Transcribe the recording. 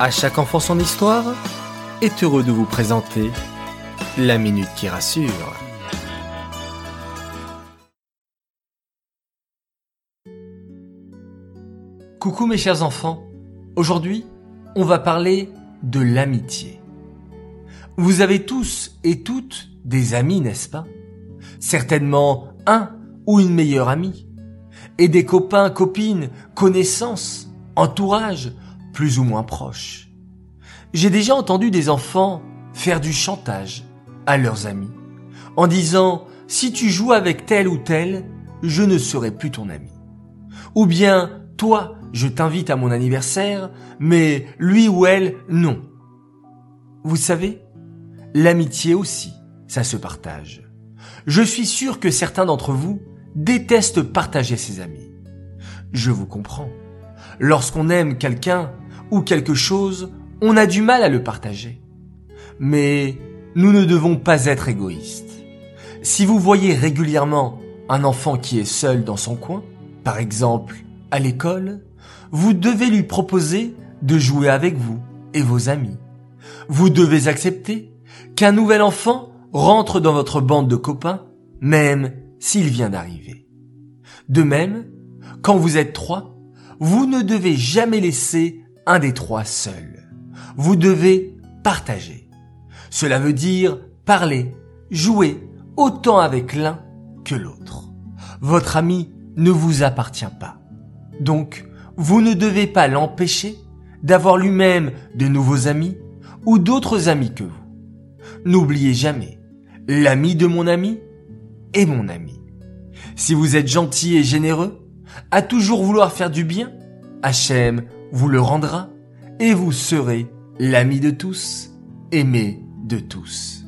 À chaque enfant son histoire est heureux de vous présenter la minute qui rassure. Coucou mes chers enfants, aujourd'hui on va parler de l'amitié. Vous avez tous et toutes des amis, n'est-ce pas? Certainement un ou une meilleure amie. Et des copains, copines, connaissances, entourage, plus ou moins proches. J'ai déjà entendu des enfants faire du chantage à leurs amis en disant si tu joues avec tel ou tel, je ne serai plus ton ami. Ou bien toi, je t'invite à mon anniversaire, mais lui ou elle, non. Vous savez, l'amitié aussi, ça se partage. Je suis sûr que certains d'entre vous détestent partager ses amis. Je vous comprends. Lorsqu'on aime quelqu'un ou quelque chose, on a du mal à le partager. Mais nous ne devons pas être égoïstes. Si vous voyez régulièrement un enfant qui est seul dans son coin, par exemple à l'école, vous devez lui proposer de jouer avec vous et vos amis. Vous devez accepter qu'un nouvel enfant rentre dans votre bande de copains, même s'il vient d'arriver. De même, quand vous êtes trois, vous ne devez jamais laisser un des trois seul. Vous devez partager. Cela veut dire parler, jouer autant avec l'un que l'autre. Votre ami ne vous appartient pas. Donc, vous ne devez pas l'empêcher d'avoir lui-même de nouveaux amis ou d'autres amis que vous. N'oubliez jamais, l'ami de mon ami est mon ami. Si vous êtes gentil et généreux, à toujours vouloir faire du bien, Hachem vous le rendra et vous serez l'ami de tous, aimé de tous.